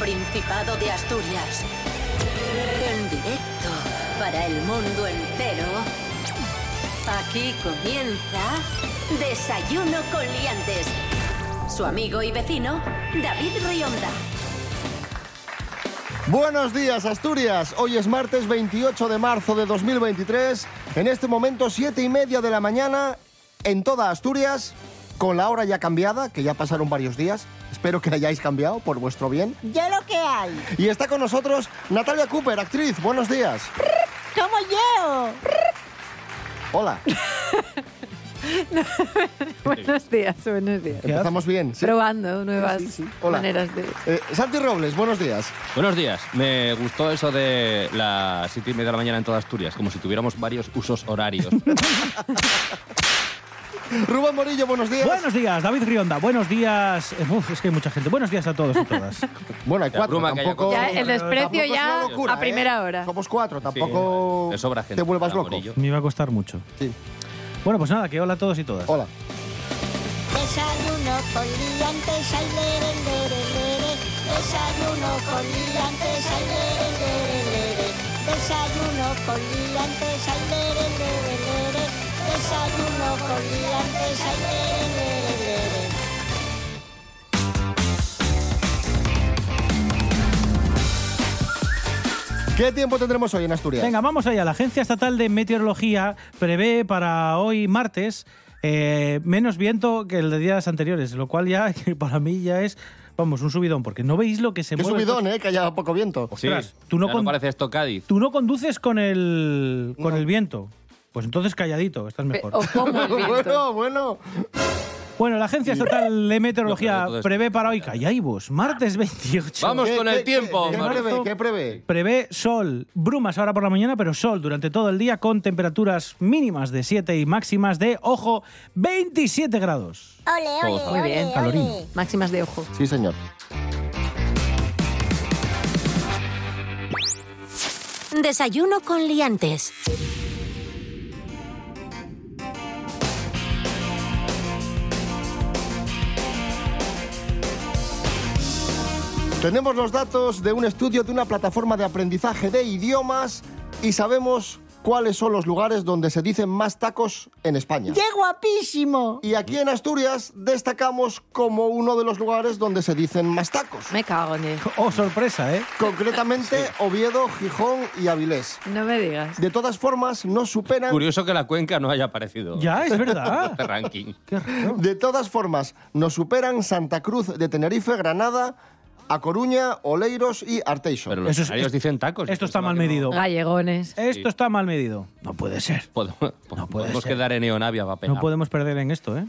Principado de Asturias. En directo para el mundo entero. Aquí comienza Desayuno con Liantes. Su amigo y vecino, David Rionda. Buenos días, Asturias. Hoy es martes 28 de marzo de 2023. En este momento, siete y media de la mañana, en toda Asturias, con la hora ya cambiada, que ya pasaron varios días. Espero que hayáis cambiado por vuestro bien. Ya lo que hay. Y está con nosotros Natalia Cooper, actriz. Buenos días. Como yo. Hola. buenos días, buenos días. Empezamos bien. ¿sí? Probando nuevas Sí, sí, sí. Hola. maneras de... Eh, Santi Robles, buenos días. Buenos días. Me gustó eso de las siete y media de la mañana en toda Asturias, como si tuviéramos varios usos horarios. Rubén Morillo, buenos días. Buenos días, David Rionda. Buenos días. eh, uf, es que hay mucha gente. Buenos días a todos y todas. Bueno, hay cuatro. tampoco, Ya, el desprecio ya locura, a primera ¿eh? hora. Somos cuatro, tampoco Sí, de sobra gente. te vuelvas loco. Morillo. Me iba a costar mucho. Sí. Bueno, pues nada, que hola a todos y todas. Hola. Desayuno con liantes, ay, lere, lere, lere. Desayuno con liantes, ay, lere, lere, lere. Desayuno con liantes, ay, lere, lere, lere. Desayuno con liantes, ay. ¿Qué tiempo tendremos hoy en Asturias? Venga, vamos allá. La Agencia Estatal de Meteorología prevé para hoy martes eh, menos viento que el de días anteriores, lo cual ya para mí ya es, vamos, un subidón, porque no veis lo que se Qué mueve. subidón, ¿eh? Que haya poco viento. Sí, Ostras, tú no ya con- parece esto Cádiz. Tú no conduces con el, con No. el viento. Pues entonces calladito, estás mejor. O como el viento. bueno, bueno. Bueno, la Agencia Estatal de Meteorología prevé para hoy, calláis vos, martes 28. Vamos ¿Qué- con el tiempo. ¿Qué, prevé? ¿Qué prevé? Prevé sol, brumas ahora por la mañana, pero sol durante todo el día con temperaturas mínimas de 7 y máximas de, ojo, 27 grados. Ole, ole, Muy ole, bien, ole. calorín. Máximas de ojo. Sí, señor. Desayuno con Liantes. Tenemos los datos de un estudio de una plataforma de aprendizaje de idiomas y sabemos cuáles son los lugares donde se dicen más tacos en España. ¡Qué guapísimo! Y aquí en Asturias destacamos como uno de los lugares donde se dicen más tacos. Me cago en él. Oh, sorpresa, ¿eh? Concretamente Oviedo, Gijón y Avilés. No me digas. De todas formas, no superan... Curioso que la cuenca no haya aparecido. Ya, es en verdad. Este ranking. Qué. De todas formas, nos superan Santa Cruz de Tenerife, Granada, A Coruña, Oleiros y Arteixo. Pero los Eso es- canarios dicen tacos. Esto está mal medido. Gallegones. Esto está mal medido. No puede ser. Podemos, No puede podemos ser. quedar en Neonavia, va a pegar. No podemos perder en esto, ¿eh?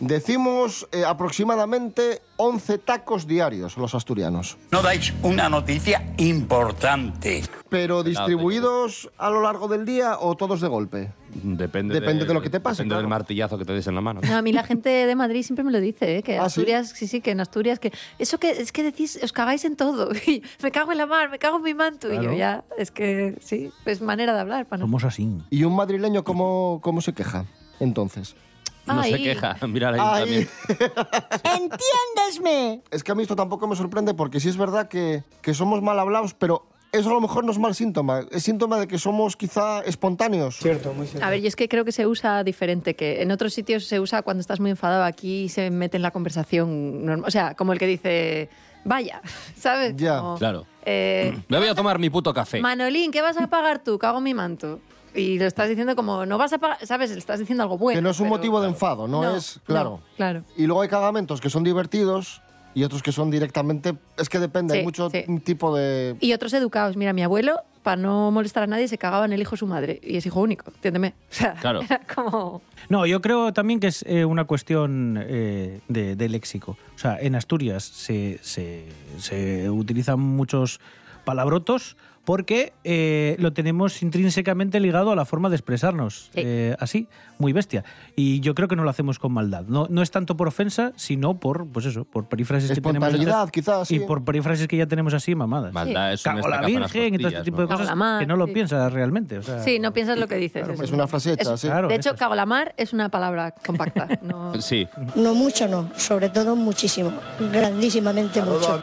Decimos eh, aproximadamente 11 tacos diarios los asturianos, No dais una noticia importante. pero distribuidos a lo largo del día o todos de golpe. Depende, Depende de lo que te pase, Depende claro. del martillazo que te des en la mano. No, a mí la gente de Madrid siempre me lo dice, ¿eh? que ¿Ah? Asturias, sí? sí, que en Asturias, que eso que es que decís, os cagáis en todo. Y me cago en la mar, me cago en mi manto. Y yo ya, es que sí, es manera de hablar. Para Somos así. ¿Y un madrileño cómo, cómo se queja entonces? No se queja. Mira el Ay. ayuntamiento. ¡Entiéndesme! Es que a mí esto tampoco me sorprende porque sí es verdad que, que somos mal hablados, pero eso a lo mejor no es mal síntoma. Es síntoma de que somos quizá espontáneos. A ver, yo es que creo que se usa diferente, que en otros sitios se usa cuando estás muy enfadado, aquí se mete en la conversación normal. O sea, como el que dice, vaya, ¿sabes? Ya. Como, Claro. eh, Me voy a tomar mi puto café. Manolín, ¿qué vas a pagar tú? Cago en mi manto. Y lo estás diciendo como, no vas a pagar, ¿sabes? Le estás diciendo algo bueno. que no es un pero- motivo de enfado, no, es... Claro. no, claro. Y luego hay cagamentos que son divertidos y otros que son directamente... Es que depende, hay mucho sí. tipo de... Y otros educados. Mira, mi abuelo, para no molestar a nadie, se cagaba en el hijo de su madre. Y es hijo único, entiéndeme. O sea, Claro. era como... No, yo creo también que es eh, una cuestión eh, de, de léxico. O sea, en Asturias se, se- se utilizan muchos palabrotos porque eh, lo tenemos intrínsecamente ligado a la forma de expresarnos. Sí. eh, así, muy bestia. Y yo creo que no lo hacemos con maldad. No, no es tanto por ofensa, sino por, pues eso, por perífrasis que tenemos. Hechas- quizás, Y sí. por perífrasis que ya tenemos así mamadas. Maldad es Cago la Virgen y todo este tipo de cosas la mar, que no lo sí. piensas realmente. o sea, Sí, no piensas lo que dices. Es una frase hecha, es- sí. Claro, de hecho, cago la mar es una palabra compacta. No... Sí. No mucho, no. Sobre todo muchísimo. Grandísimamente mucho.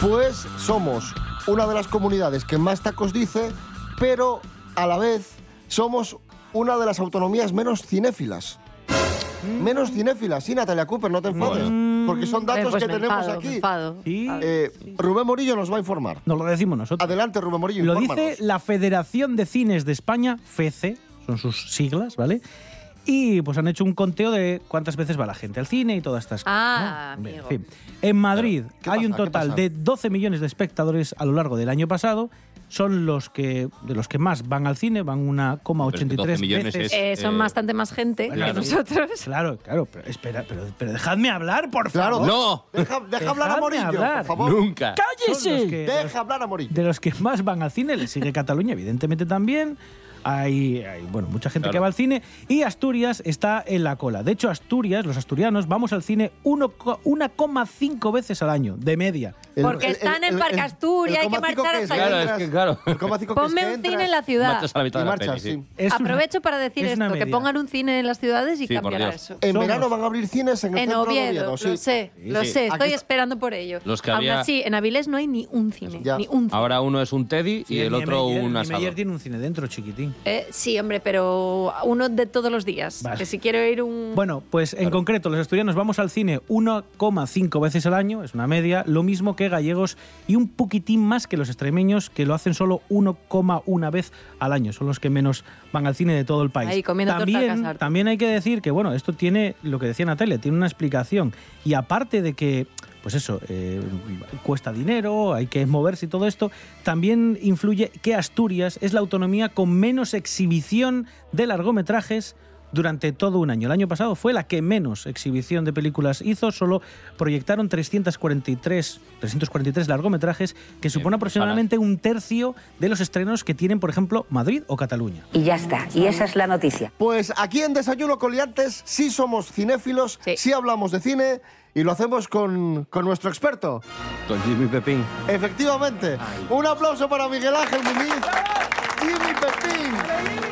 Pues somos una de las comunidades que más tacos dice, pero a la vez somos una de las autonomías menos cinéfilas. Menos cinéfilas, sí, Natalia Cooper, no te enfades. Porque son Eh, datos pues que me tenemos enfado, aquí. me enfado. Sí. Eh, Rubén Morillo nos va a informar. Nos lo decimos nosotros. Adelante, Rubén Morillo, Lo infórmanos. dice la Federación de Cines de España, FECE, son sus siglas, ¿vale? Y pues han hecho un conteo de cuántas veces va la gente al cine y todas estas cosas. Ah, ¿no? amigo. En fin. En Madrid ¿Qué hay un total de 12 millones de espectadores a lo largo del año pasado. Son los que de los que más van al cine, van 1,83 Pero es que 12 millones veces. es- Eh, son Eh, bastante más gente Bueno, que nosotros. Claro, claro, pero espera, pero, pero dejadme hablar, por Claro. favor. ¡No! Deja, deja hablar a Morillo, hablar. por favor. ¡Nunca! Los que- de los- Deja hablar a Morillo. de los que más van al cine, le sigue Cataluña, evidentemente también. Hay, hay, bueno, mucha gente Claro. que va al cine y Asturias está en la cola. De hecho, Asturias, los asturianos, vamos al cine uno co- 1,5 veces al año, de media. El- Porque el- están en el- Parque Asturias, hay que marchar que es hasta que allí. Claro, entras- es que claro. el coma cinco que es Ponme que un entras cine en la ciudad. Marchas a la mitad y de la marchas, peli, sí. sí. Es una- Aprovecho para decir es esto, que pongan un cine en las ciudades y Sí, cambiará eso. En Somos- verano van a abrir cines en el En centro de Oviedo, Oviedo. lo sí. sé, lo Sí. sé, estoy está- esperando por ello. Los que Aún había- así, en Avilés no hay ni un cine, Ya. ni un cine. Ahora uno es un Teddy y el otro un asado. tiene un cine dentro, chiquitín. Eh, sí, hombre, pero uno de todos los días. Vale. Que si quiero ir un... Bueno, pues en concreto, los asturianos vamos al cine 1,5 veces al año, es una media, lo mismo que gallegos y un poquitín más que los extremeños, que lo hacen solo 1,1 vez al año. Son los que menos van al cine de todo el país. Ahí, comiendo torta también, casar. también hay que decir que, bueno, esto tiene, lo que decía Natalia, tiene una explicación. Y aparte de que, pues eso, eh, cuesta dinero, hay que moverse y todo esto, también influye que Asturias es la autonomía con menos exhibición de largometrajes durante todo un año. El año pasado fue la que menos exhibición de películas hizo, solo proyectaron 343, 343 largometrajes, que supone aproximadamente un tercio de los estrenos que tienen, por ejemplo, Madrid o Cataluña. Y ya está. Y esa es la noticia. Pues aquí en Desayuno con Liantes sí somos cinéfilos, sí, Sí. hablamos de cine y lo hacemos con, con nuestro experto. Con Jimmy Pepín. Efectivamente. Un aplauso para Miguel Ángel Muñiz. Jimmy Pepín.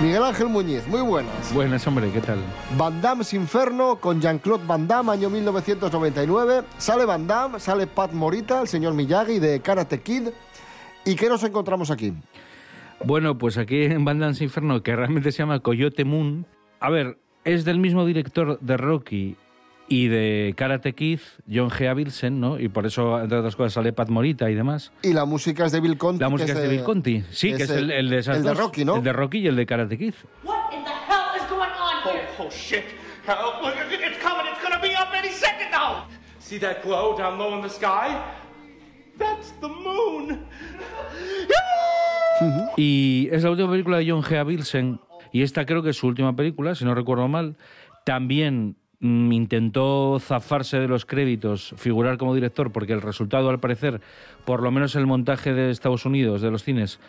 Miguel Ángel Muñiz, muy buenas. Buenas, hombre, ¿qué tal? Van Damme's Inferno con Jean-Claude Van Damme, año 1999. Sale Van Damme, sale Pat Morita, el señor Miyagi de Karate Kid. ¿Y qué nos encontramos aquí? Bueno, pues aquí en Bandance Inferno, que realmente se llama Coyote Moon. A ver, es del mismo director de Rocky y de Karate Kid, John G. Avildsen, ¿no? Y por eso, entre otras cosas, sale Pat Morita y demás. Y la música es de Bill Conti. La música es de Bill Conti. Sí, que es el, el de esas el de. Rocky, ¿no? El de Rocky y el de Karate Kid. What in the hell is going on here? Oh, oh shit. Help. Look, it's coming. It's gonna be up any second now. See that glow down low in the sky? That's the moon. Y es la última película de John G. Avildsen, y esta creo que es su última película, si no recuerdo mal. También intentó zafarse de los créditos, figurar como director, porque el resultado, al parecer, por lo menos el montaje de Estados Unidos, de los cines,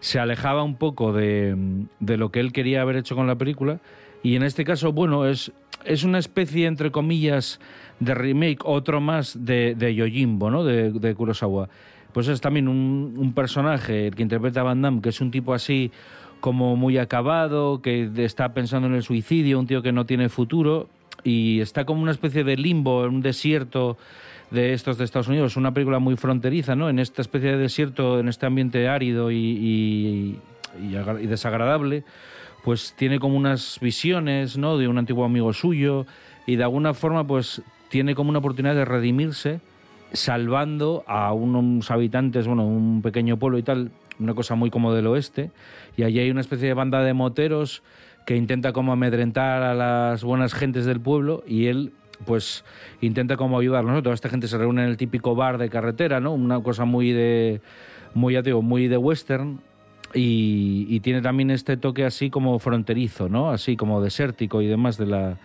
se alejaba un poco de, lo que él quería haber hecho con la película. Y en este caso, bueno, es, es una especie, entre comillas, de remake, otro más de, Yojimbo, ¿no? De, Kurosawa. Pues es también un, un personaje, el que interpreta a Van Damme, que es un tipo así como muy acabado, que está pensando en el suicidio, un tío que no tiene futuro y está como una especie de limbo, en un desierto de estos de Estados Unidos. Una película muy fronteriza, ¿no? En esta especie de desierto, en este ambiente árido y, y desagradable, pues tiene como unas visiones, ¿no? De un antiguo amigo suyo y de alguna forma, pues tiene como una oportunidad de redimirse salvando a unos habitantes, bueno, un pequeño pueblo y tal, una cosa muy como del oeste, y allí hay una especie de banda de moteros que intenta como amedrentar a las buenas gentes del pueblo y él pues intenta como ayudarlos, ¿no? Toda esta gente se reúne en el típico bar de carretera, ¿no? Una cosa muy de muy ya digo, muy de western y, y tiene también este toque así como fronterizo, ¿no? Así como desértico y demás de la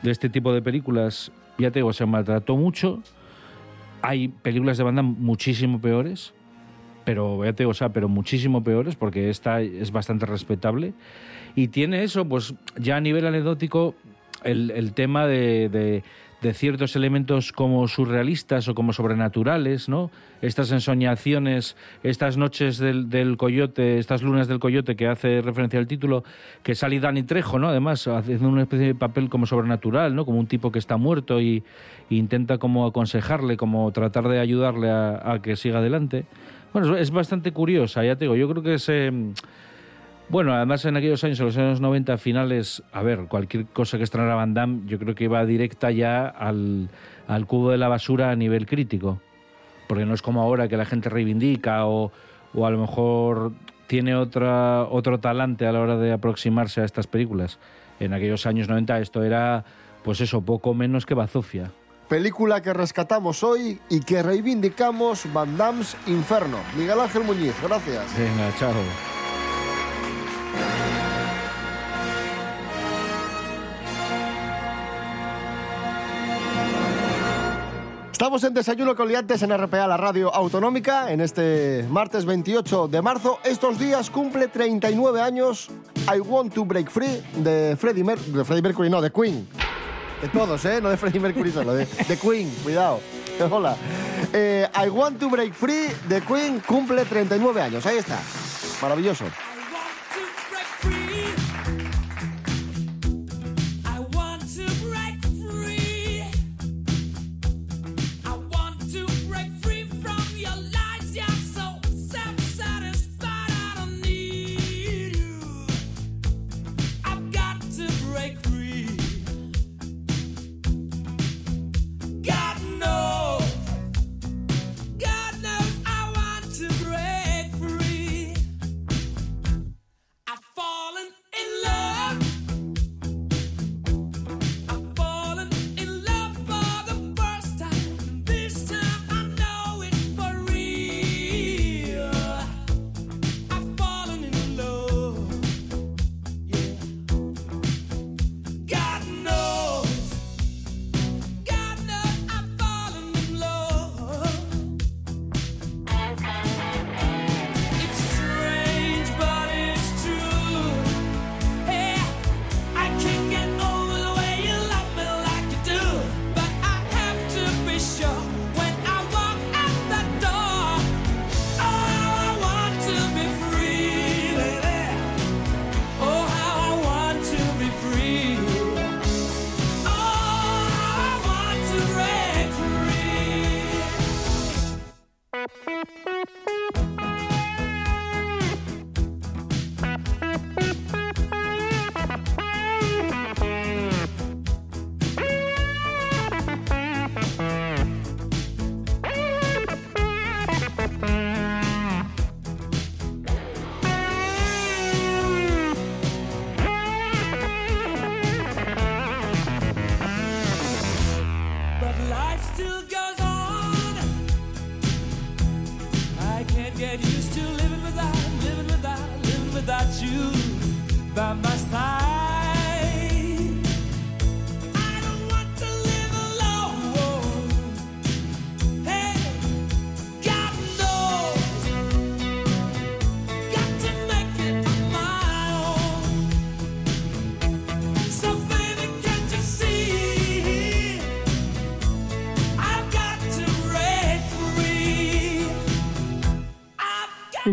de este tipo de películas. Ya te digo, se maltrató mucho. Hay películas de banda muchísimo peores, pero ya te digo, o sea, pero muchísimo peores porque esta es bastante respetable y tiene eso, pues ya a nivel anecdótico el, el tema de, de- de ciertos elementos como surrealistas o como sobrenaturales, ¿no? Estas ensoñaciones, estas noches del, del coyote, estas lunas del coyote que hace referencia al título, que sale Dani Trejo, ¿no? Además, haciendo una especie de papel como sobrenatural, ¿no? Como un tipo que está muerto y, y intenta como aconsejarle, como tratar de ayudarle a, a que siga adelante. Bueno, es bastante curiosa, ya te digo, yo creo que es... eh, bueno, además en aquellos años, en los años 90 finales, a ver, cualquier cosa que estrenara Van Damme, yo creo que iba directa ya al, al cubo de la basura a nivel crítico. Porque no es como ahora que la gente reivindica o, o a lo mejor tiene otra, otro talante a la hora de aproximarse a estas películas. En aquellos años 90 esto era, pues eso, poco menos que bazofia. Película que rescatamos hoy y que reivindicamos Van Damme's Inferno. Miguel Ángel Muñiz, gracias. Venga, chao. Estamos en Desayuno con Liantes en RPA, la radio autonómica, en este martes 28 de marzo. Estos días cumple 39 años I Want to Break Free de Freddie, Mer de Freddie Mercury, no, de Queen. De todos, ¿eh? No de Freddie Mercury solo, de, de Queen, cuidado. Hola. Eh, I Want to Break Free de Queen cumple 39 años. Ahí está. Maravilloso.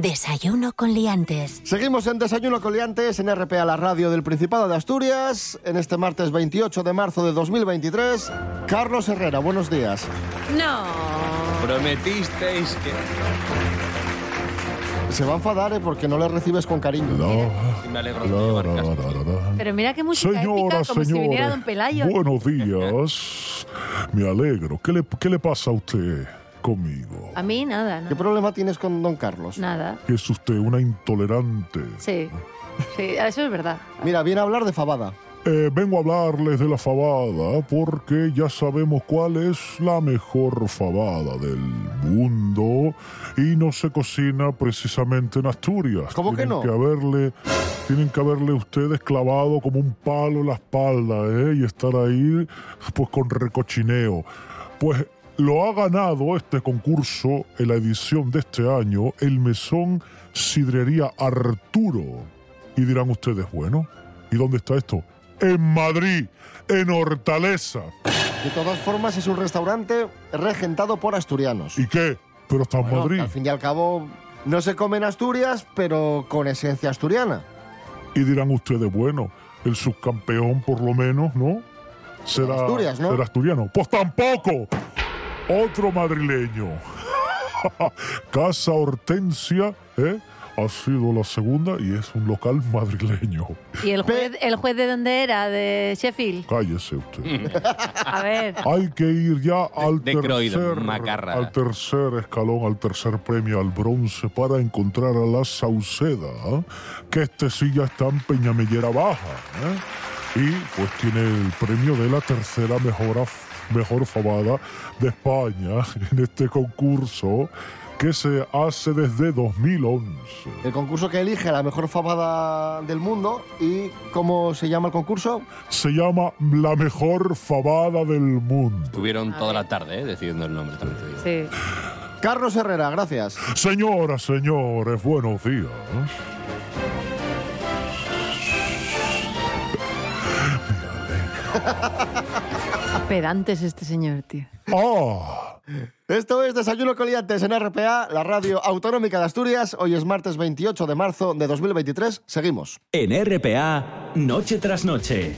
Desayuno con liantes. Seguimos en Desayuno Coliantes en RPA, la radio del Principado de Asturias, en este martes 28 de marzo de 2023. Carlos Herrera, buenos días. No. Prometisteis que... Se va a enfadar ¿eh? porque no le recibes con cariño. Sí, me alegro de que me marcaste. Pero mira qué música épica, Señoras, como si viniera señores, Don Pelayo. buenos días. Me alegro. ¿Qué le, qué le pasa a usted conmigo? A mí nada, ¿Qué problema tienes con don Carlos? Nada. Que es usted una intolerante. Sí. Sí, eso es verdad. Mira, viene a hablar de fabada. Eh, vengo a hablarles de la fabada porque ya sabemos cuál es la mejor fabada del mundo y no se cocina precisamente en Asturias. ¿Cómo que tienen no? Que haberle, tienen que haberle ustedes clavado como un palo en la espalda ¿eh? y estar ahí pues con recochineo. Pues lo ha ganado este concurso en la edición de este año el mesón Sidrería Arturo. Y dirán ustedes, bueno, ¿y dónde está esto? en Madrid, en Hortaleza. De todas formas, es un restaurante regentado por asturianos. ¿Y qué? Pero está en Bueno, Madrid. Al fin y al cabo, no se come en Asturias, pero con esencia asturiana. Y dirán ustedes, bueno, el subcampeón por lo menos, ¿no? Será, Asturias, ¿no? será asturiano. Pues tampoco. Otro madrileño. Casa Hortensia, ¿eh? Ha sido la segunda y es un local madrileño. ¿Y el juez, el juez de dónde era? ¿De Sheffield? Cállese usted. A ver. Hay que ir ya al De tercer, al tercer escalón, al tercer premio, al bronce, para encontrar a la Sauceda, ¿eh? que este sí ya está en Peñamellera Baja. ¿eh? Y pues tiene el premio de la tercera mejor, fabada de España en este concurso que se hace desde 2011. El concurso que elige a la mejor fabada del mundo. ¿Y cómo se llama el concurso? Se llama La mejor fabada del mundo. Tuvieron toda la tarde, ¿eh? decidiendo el nombre, también te digo. Sí. Carlos Herrera, gracias. Señoras, señores, buenos días. Pedante es este señor, tío. ¡Ah! Esto es Desayuno Coliantes en RPA, la radio autonómica de Asturias. Hoy es martes 28 de marzo de 2023. Seguimos. En RPA, noche tras noche.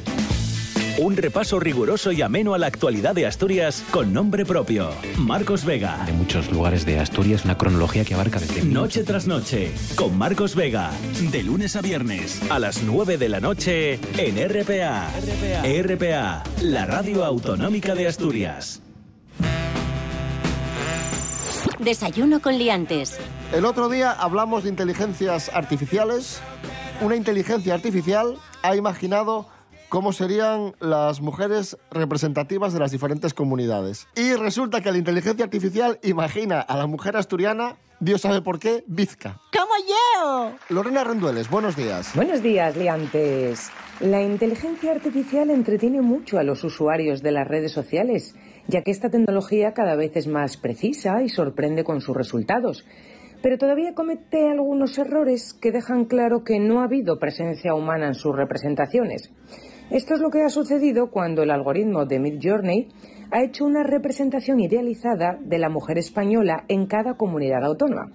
Un repaso riguroso y ameno a la actualidad de Asturias con nombre propio. Marcos Vega. De muchos lugares de Asturias, una cronología que abarca desde... Noche tras noche, con Marcos Vega. De lunes a viernes, a las 9 de la noche, en RPA. RPA, la radio autonómica de Asturias. Desayuno con liantes. El otro día hablamos de inteligencias artificiales. Una inteligencia artificial ha imaginado cómo serían las mujeres representativas de las diferentes comunidades. Y resulta que la inteligencia artificial imagina a la mujer asturiana, Dios sabe por qué, bizca. ¡Como yo! Lorena Rendueles, buenos días. Buenos días, liantes. La inteligencia artificial entretiene mucho a los usuarios de las redes sociales, ya que esta tecnología cada vez es más precisa y sorprende con sus resultados. Pero todavía comete algunos errores que dejan claro que no ha habido presencia humana en sus representaciones. Esto es lo que ha sucedido cuando el algoritmo de Midjourney ha hecho una representación idealizada de la mujer española en cada comunidad autónoma.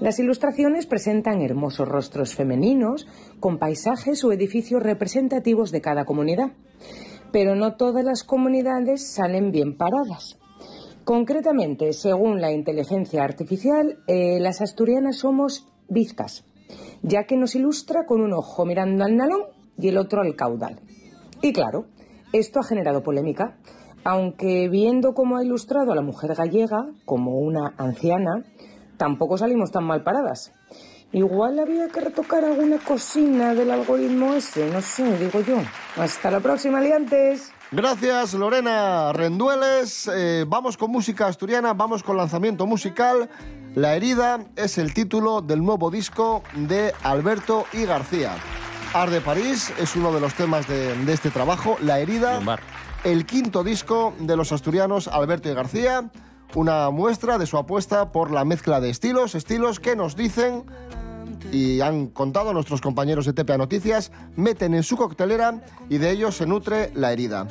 Las ilustraciones presentan hermosos rostros femeninos con paisajes o edificios representativos de cada comunidad. Pero no todas las comunidades salen bien paradas. Concretamente, según la inteligencia artificial, eh, las asturianas somos bizcas, ya que nos ilustra con un ojo mirando al nalón y el otro al caudal. Y claro, esto ha generado polémica, aunque viendo cómo ha ilustrado a la mujer gallega como una anciana, tampoco salimos tan mal paradas. Igual había que retocar alguna cocina del algoritmo ese, no sé, digo yo. Hasta la próxima, liantes. Gracias, Lorena Rendueles. Eh, vamos con música asturiana, vamos con lanzamiento musical. La herida es el título del nuevo disco de Alberto y García. Arde París es uno de los temas de, de este trabajo. La herida, el quinto disco de los asturianos Alberto y García. Una muestra de su apuesta por la mezcla de estilos, estilos que nos dicen y han contado nuestros compañeros de TPA Noticias, meten en su coctelera y de ellos se nutre la herida.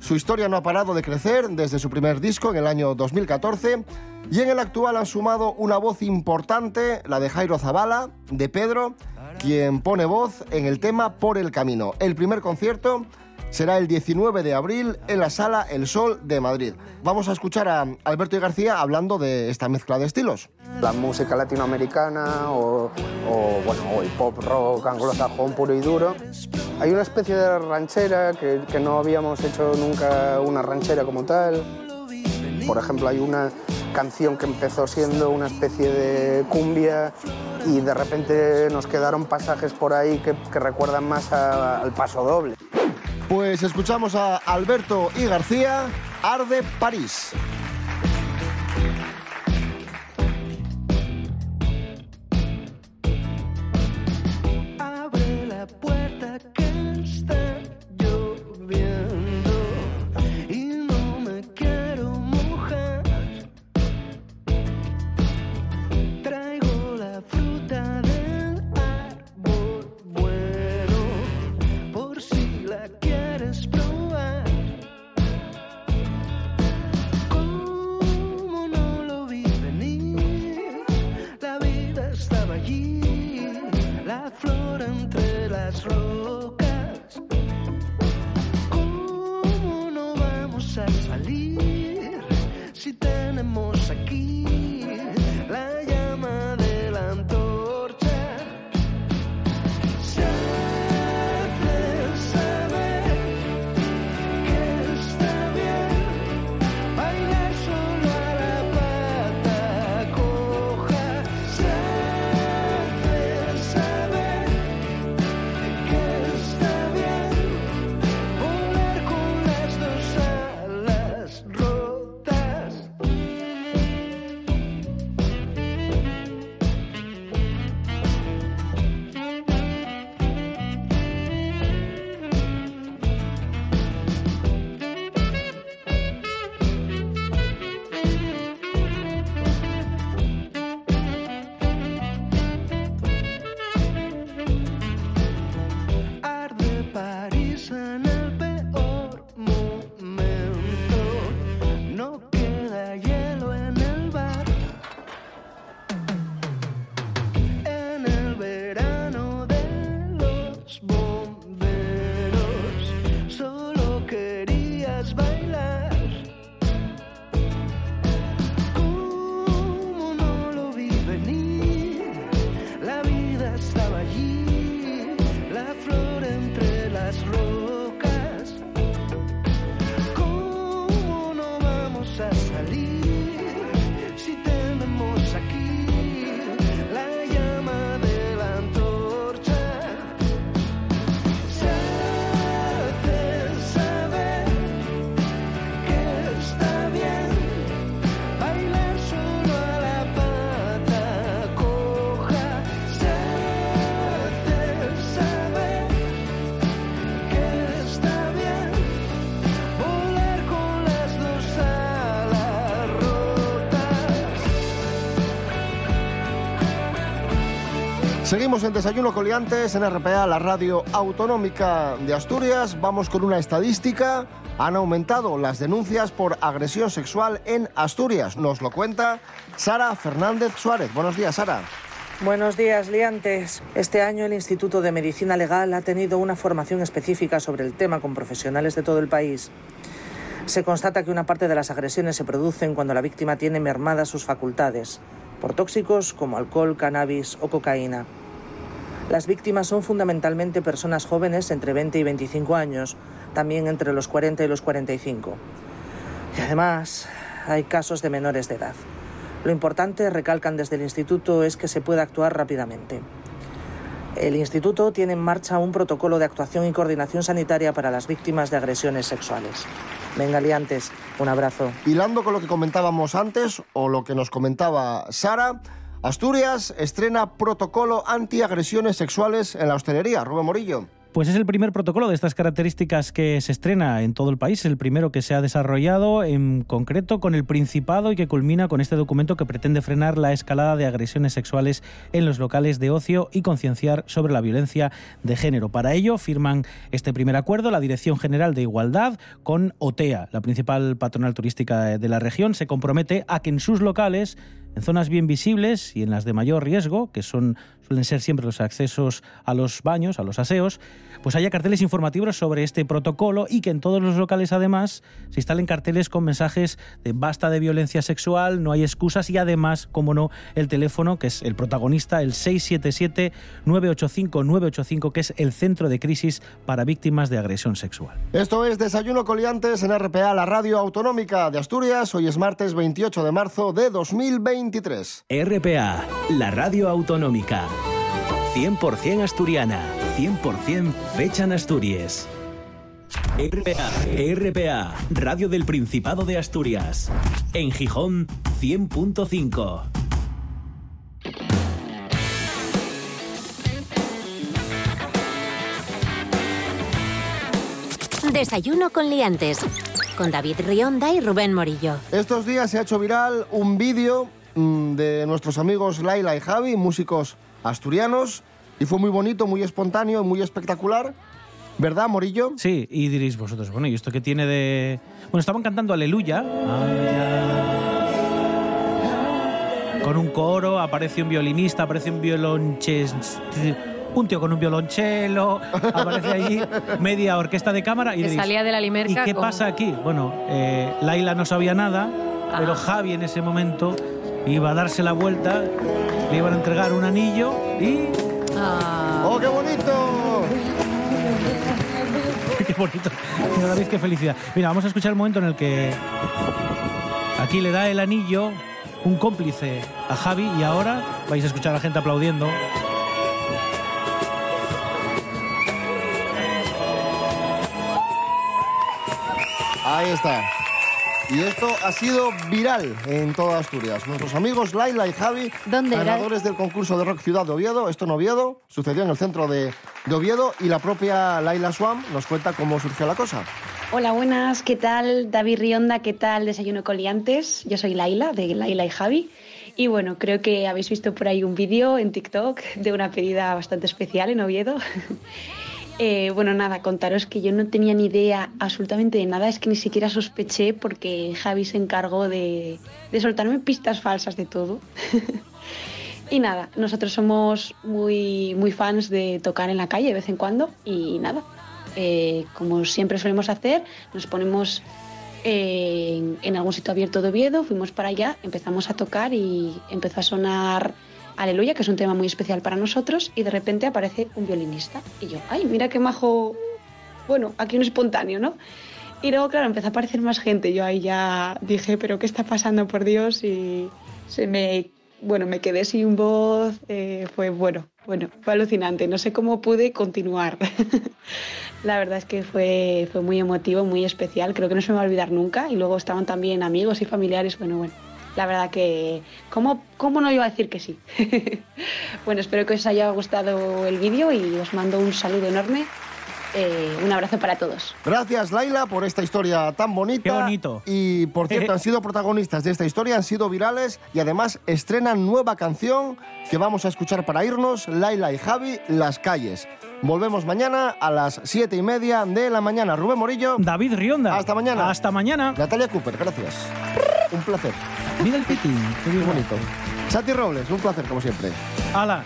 Su historia no ha parado de crecer desde su primer disco en el año 2014 y en el actual han sumado una voz importante, la de Jairo Zavala, de Pedro, quien pone voz en el tema Por el Camino. El primer concierto será el 19 de abril en la sala El Sol de Madrid. Vamos a escuchar a Alberto y García hablando de esta mezcla de estilos. La música latinoamericana o, o, bueno, pop rock anglosajón puro y duro. Hay una especie de ranchera que, no habíamos hecho nunca una ranchera como tal. Por ejemplo, hay una canción que empezó siendo una especie de cumbia y de repente nos quedaron pasajes por ahí que, recuerdan más al paso doble. Pues escuchamos a Alberto y García, Arde París. Seguimos en Desayuno Coliantes en RPA, la radio autonómica de Asturias. Vamos con una estadística. Han aumentado las denuncias por agresión sexual en Asturias. Nos lo cuenta Sara Fernández Suárez. Buenos días, Sara. Buenos días, liantes. Este año el Instituto de Medicina Legal ha tenido una formación específica sobre el tema con profesionales de todo el país. Se constata que una parte de las agresiones se producen cuando la víctima tiene mermadas sus facultades, por tóxicos como alcohol, cannabis o cocaína. Las víctimas son fundamentalmente personas jóvenes entre 20 y 25 años, también entre los 40 y los 45. Y además hay casos de menores de edad. Lo importante, recalcan desde el instituto, es que se pueda actuar rápidamente. El instituto tiene en marcha un protocolo de actuación y coordinación sanitaria para las víctimas de agresiones sexuales. Venga, liantes, un abrazo. Hilando con lo que comentábamos antes o lo que nos comentaba Sara, Asturias estrena protocolo antiagresiones sexuales en la hostelería. Rubén Morillo. Pues es el primer protocolo de estas características que se estrena en todo el país, el primero que se ha desarrollado en concreto con el Principado y que culmina con este documento que pretende frenar la escalada de agresiones sexuales en los locales de ocio y concienciar sobre la violencia de género. Para ello firman este primer acuerdo la Dirección General de Igualdad con OTEA, la principal patronal turística de la región, se compromete a que en sus locales en zonas bien visibles y en las de mayor riesgo, que son suelen ser siempre los accesos a los baños, a los aseos, pues haya carteles informativos sobre este protocolo y que en todos los locales además se instalen carteles con mensajes de basta de violencia sexual, no hay excusas y además, como no, el teléfono que es el protagonista, el 677 985 985, que es el centro de crisis para víctimas de agresión sexual. Esto es Desayuno Coliantes en RPA, la radio autonómica de Asturias. Hoy es martes 28 de marzo de 2023. RPA, la radio autonómica. 100% asturiana, 100% fecha en Asturias. RPA, RPA, Radio del Principado de Asturias. En Gijón, 100.5. Desayuno con liantes. Con David Rionda y Rubén Morillo. Estos días se ha hecho viral un vídeo mm, de nuestros amigos Laila y Javi, músicos asturianos, y fue muy bonito, muy espontáneo, muy espectacular. ¿Verdad, Morillo? Sí, y diréis vosotros, bueno, ¿y esto qué tiene de...? Bueno, estaban cantando Aleluya. Aleluya. Con un coro, aparece un violinista, aparece un violonches... Un tío con un violonchelo, aparece allí media orquesta de cámara y diréis, salía de la ¿y limerca qué con- pasa aquí? Bueno, eh, Laila no sabía nada, pero Javi en ese momento iba a darse la vuelta, le iban a entregar un anillo y... ¡Oh, qué bonito! qué bonito. Mira, David, qué felicidad. Mira, vamos a escuchar el momento en el que aquí le da el anillo un cómplice a Javi y ahora vais a escuchar a la gente aplaudiendo. Ahí está. Y esto ha sido viral en toda Asturias. Nuestros amigos Laila y Javi, ¿Dónde era? ganadores del concurso de rock Ciudad de Oviedo. Esto en Oviedo, sucedió en el centro de, de Oviedo y la propia Laila Swam nos cuenta cómo surgió la cosa. Hola, buenas, ¿qué tal? David Rionda, ¿qué tal? Desayuno Coliantes. Yo soy Laila, de Laila y Javi. Y bueno, creo que habéis visto por ahí un vídeo en TikTok de una pedida bastante especial en Oviedo. Eh, bueno, nada, contaros que yo no tenía ni idea absolutamente de nada, es que ni siquiera sospeché porque Javi se encargó de, soltarme pistas falsas de todo. y nada, nosotros somos muy, muy fans de tocar en la calle de vez en cuando y nada, eh, como siempre solemos hacer, nos ponemos eh, en, en algún sitio abierto de Oviedo, fuimos para allá, empezamos a tocar y empezó a sonar Aleluya, que es un tema muy especial para nosotros, y de repente aparece un violinista. Y yo, ay, mira qué majo, bueno, aquí un espontáneo, ¿no? Y luego, claro, empezó a aparecer más gente. Yo ahí ya dije, pero ¿qué está pasando, por Dios? Y se me, bueno, me quedé sin voz. eh, fue bueno, bueno, fue alucinante. No sé cómo pude continuar. La verdad es que fue, fue muy emotivo, muy especial. Creo que no se me va a olvidar nunca. Y luego estaban también amigos y familiares. Bueno, bueno. La verdad que, ¿cómo, cómo no iba a decir que sí? bueno, espero que os haya gustado el vídeo y os mando un saludo enorme. Eh, un abrazo para todos. Gracias, Laila, por esta historia tan bonita. Qué bonito. Y, por cierto, han sido protagonistas de esta historia, han sido virales y además estrenan nueva canción que vamos a escuchar para irnos, Laila y Javi, Las Calles. Volvemos mañana a las siete y media de la mañana. Rubén Morillo. David Rionda. Hasta mañana. Hasta mañana. Natalia Cooper, gracias. Un placer. Mira el pitín. Qué Muy bonito. Santi Robles, un placer como siempre. ¡Hala!